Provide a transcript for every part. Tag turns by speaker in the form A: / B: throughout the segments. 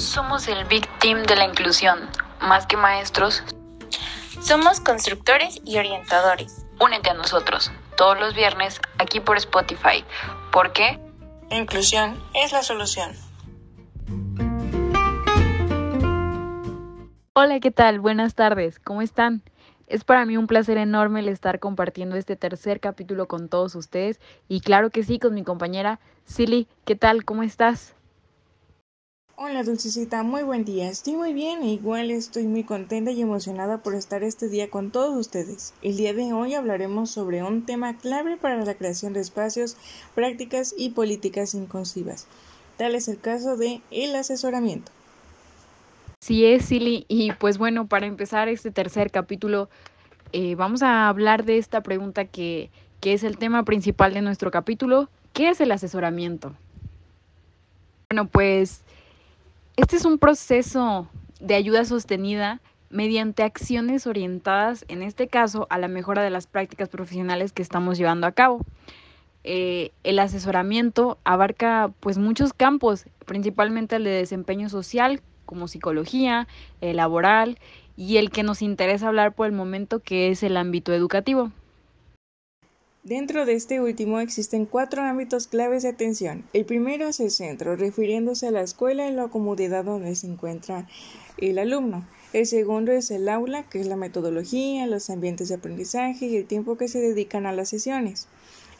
A: Somos el Big Team de la inclusión. Más que maestros,
B: somos constructores y orientadores.
A: Únete a nosotros todos los viernes aquí por Spotify. ¿Por qué?
C: Inclusión es la solución.
D: Hola, ¿qué tal? Buenas tardes. ¿Cómo están? Es para mí un placer enorme el estar compartiendo este tercer capítulo con todos ustedes y claro que sí, con mi compañera Silly. ¿Qué tal? ¿Cómo estás?
C: Hola Dulcecita, muy buen día. Estoy muy bien e igual estoy muy contenta y emocionada por estar este día con todos ustedes. El día de hoy hablaremos sobre un tema clave para la creación de espacios, prácticas y políticas inclusivas. Tal es el caso de el asesoramiento.
D: Sí es, Silly. Y pues bueno, para empezar este tercer capítulo, eh, vamos a hablar de esta pregunta que, que es el tema principal de nuestro capítulo. ¿Qué es el asesoramiento? Bueno, pues este es un proceso de ayuda sostenida mediante acciones orientadas, en este caso, a la mejora de las prácticas profesionales que estamos llevando a cabo. Eh, el asesoramiento abarca pues muchos campos, principalmente el de desempeño social, como psicología, el laboral y el que nos interesa hablar por el momento, que es el ámbito educativo.
C: Dentro de este último existen cuatro ámbitos claves de atención. El primero es el centro, refiriéndose a la escuela y la comunidad donde se encuentra el alumno. El segundo es el aula, que es la metodología, los ambientes de aprendizaje y el tiempo que se dedican a las sesiones.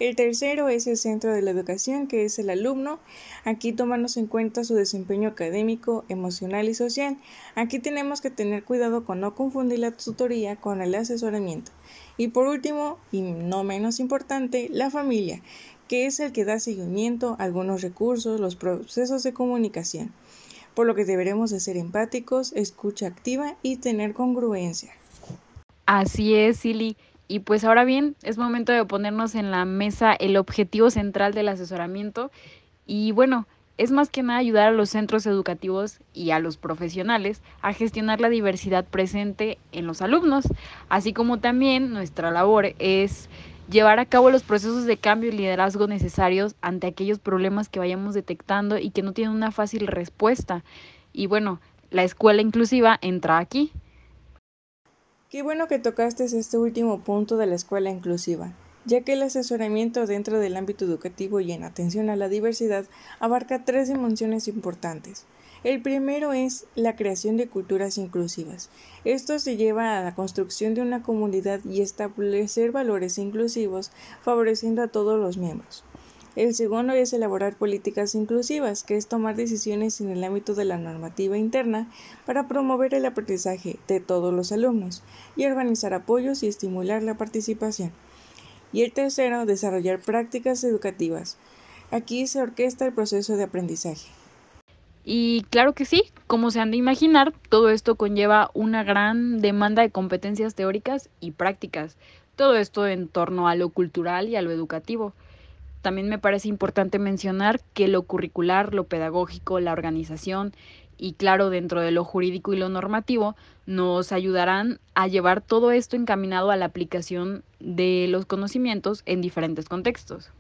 C: El tercero es el centro de la educación, que es el alumno. Aquí tomamos en cuenta su desempeño académico, emocional y social. Aquí tenemos que tener cuidado con no confundir la tutoría con el asesoramiento. Y por último, y no menos importante, la familia, que es el que da seguimiento a algunos recursos, los procesos de comunicación, por lo que deberemos de ser empáticos, escucha activa y tener congruencia.
D: Así es, Silly. Y pues ahora bien, es momento de ponernos en la mesa el objetivo central del asesoramiento. Y bueno, es más que nada ayudar a los centros educativos y a los profesionales a gestionar la diversidad presente en los alumnos, así como también nuestra labor es llevar a cabo los procesos de cambio y liderazgo necesarios ante aquellos problemas que vayamos detectando y que no tienen una fácil respuesta. Y bueno, la escuela inclusiva entra aquí.
C: Qué bueno que tocaste este último punto de la escuela inclusiva ya que el asesoramiento dentro del ámbito educativo y en atención a la diversidad abarca tres dimensiones importantes. El primero es la creación de culturas inclusivas. Esto se lleva a la construcción de una comunidad y establecer valores inclusivos, favoreciendo a todos los miembros. El segundo es elaborar políticas inclusivas, que es tomar decisiones en el ámbito de la normativa interna para promover el aprendizaje de todos los alumnos y organizar apoyos y estimular la participación. Y el tercero, desarrollar prácticas educativas. Aquí se orquesta el proceso de aprendizaje.
D: Y claro que sí, como se han de imaginar, todo esto conlleva una gran demanda de competencias teóricas y prácticas. Todo esto en torno a lo cultural y a lo educativo. También me parece importante mencionar que lo curricular, lo pedagógico, la organización y claro, dentro de lo jurídico y lo normativo, nos ayudarán a llevar todo esto encaminado a la aplicación de los conocimientos en diferentes contextos.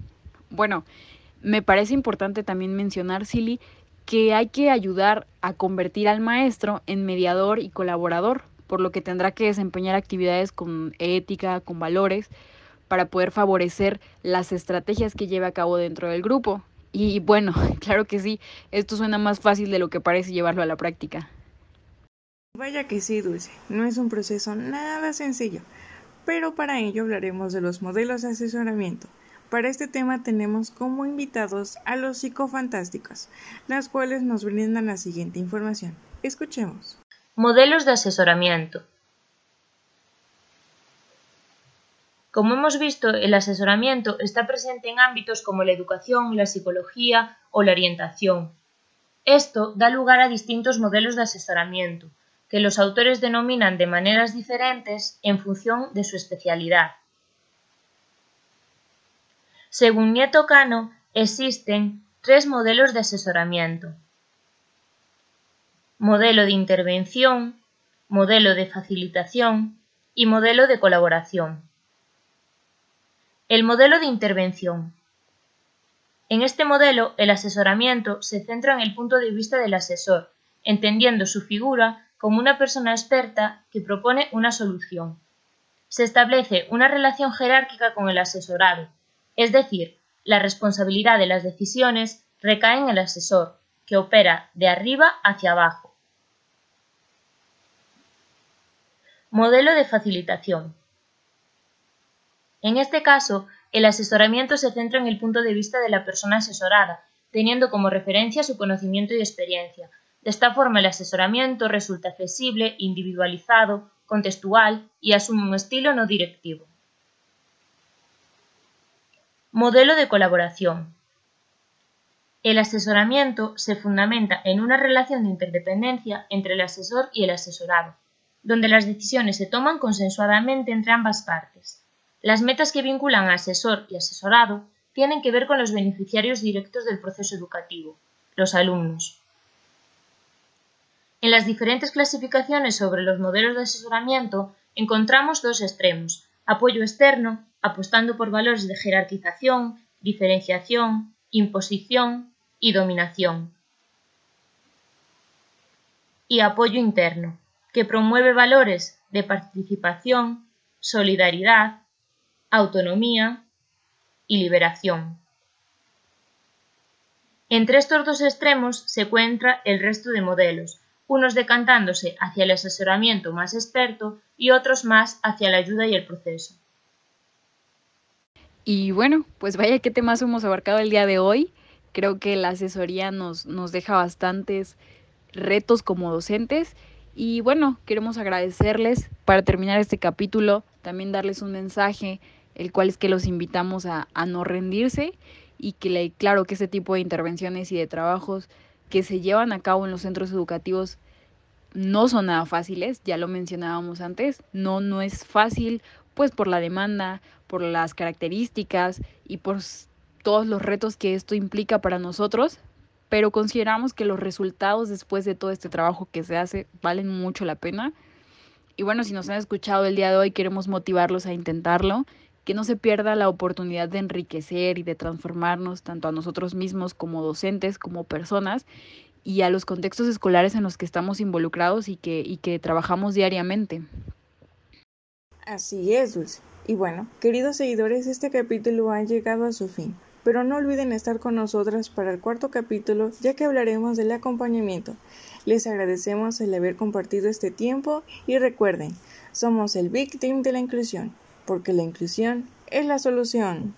D: Bueno, me parece importante también mencionar, Silly, que hay que ayudar a convertir al maestro en mediador y colaborador, por lo que tendrá que desempeñar actividades con ética, con valores, para poder favorecer las estrategias que lleve a cabo dentro del grupo. Y bueno, claro que sí, esto suena más fácil de lo que parece llevarlo a la práctica.
C: Vaya que sí, Dulce, no es un proceso nada sencillo, pero para ello hablaremos de los modelos de asesoramiento. Para este tema tenemos como invitados a los psicofantásticos, las cuales nos brindan la siguiente información. Escuchemos.
B: Modelos de asesoramiento. Como hemos visto, el asesoramiento está presente en ámbitos como la educación, la psicología o la orientación. Esto da lugar a distintos modelos de asesoramiento, que los autores denominan de maneras diferentes en función de su especialidad. Según Nieto Cano, existen tres modelos de asesoramiento. Modelo de intervención, modelo de facilitación y modelo de colaboración. El modelo de intervención. En este modelo, el asesoramiento se centra en el punto de vista del asesor, entendiendo su figura como una persona experta que propone una solución. Se establece una relación jerárquica con el asesorado, es decir, la responsabilidad de las decisiones recae en el asesor, que opera de arriba hacia abajo. Modelo de facilitación. En este caso, el asesoramiento se centra en el punto de vista de la persona asesorada, teniendo como referencia su conocimiento y experiencia. De esta forma, el asesoramiento resulta accesible, individualizado, contextual y asume un estilo no directivo. Modelo de colaboración. El asesoramiento se fundamenta en una relación de interdependencia entre el asesor y el asesorado, donde las decisiones se toman consensuadamente entre ambas partes. Las metas que vinculan a asesor y asesorado tienen que ver con los beneficiarios directos del proceso educativo, los alumnos. En las diferentes clasificaciones sobre los modelos de asesoramiento encontramos dos extremos, apoyo externo, apostando por valores de jerarquización, diferenciación, imposición y dominación. Y apoyo interno, que promueve valores de participación, solidaridad, autonomía y liberación. Entre estos dos extremos se encuentra el resto de modelos, unos decantándose hacia el asesoramiento más experto y otros más hacia la ayuda y el proceso.
D: Y bueno, pues vaya qué temas hemos abarcado el día de hoy. Creo que la asesoría nos, nos deja bastantes retos como docentes. Y bueno, queremos agradecerles para terminar este capítulo, también darles un mensaje el cual es que los invitamos a, no rendirse y que claro que este tipo de intervenciones y de trabajos que se llevan a cabo en los centros educativos no son nada fáciles, ya lo mencionábamos antes, no, no es fácil pues por la demanda, por las características y por todos los retos que esto implica para nosotros, pero consideramos que los resultados después de todo este trabajo que se hace valen mucho la pena. Y bueno, si nos han escuchado el día de hoy, queremos motivarlos a intentarlo que no se pierda la oportunidad de enriquecer y de transformarnos tanto a nosotros mismos como docentes, como personas y a los contextos escolares en los que estamos involucrados y que, y que trabajamos diariamente.
C: Así es, Dulce. Y bueno, queridos seguidores, este capítulo ha llegado a su fin, pero no olviden estar con nosotras para el cuarto capítulo, ya que hablaremos del acompañamiento. Les agradecemos el haber compartido este tiempo y recuerden, somos el Big Team de la Inclusión porque la inclusión es la solución.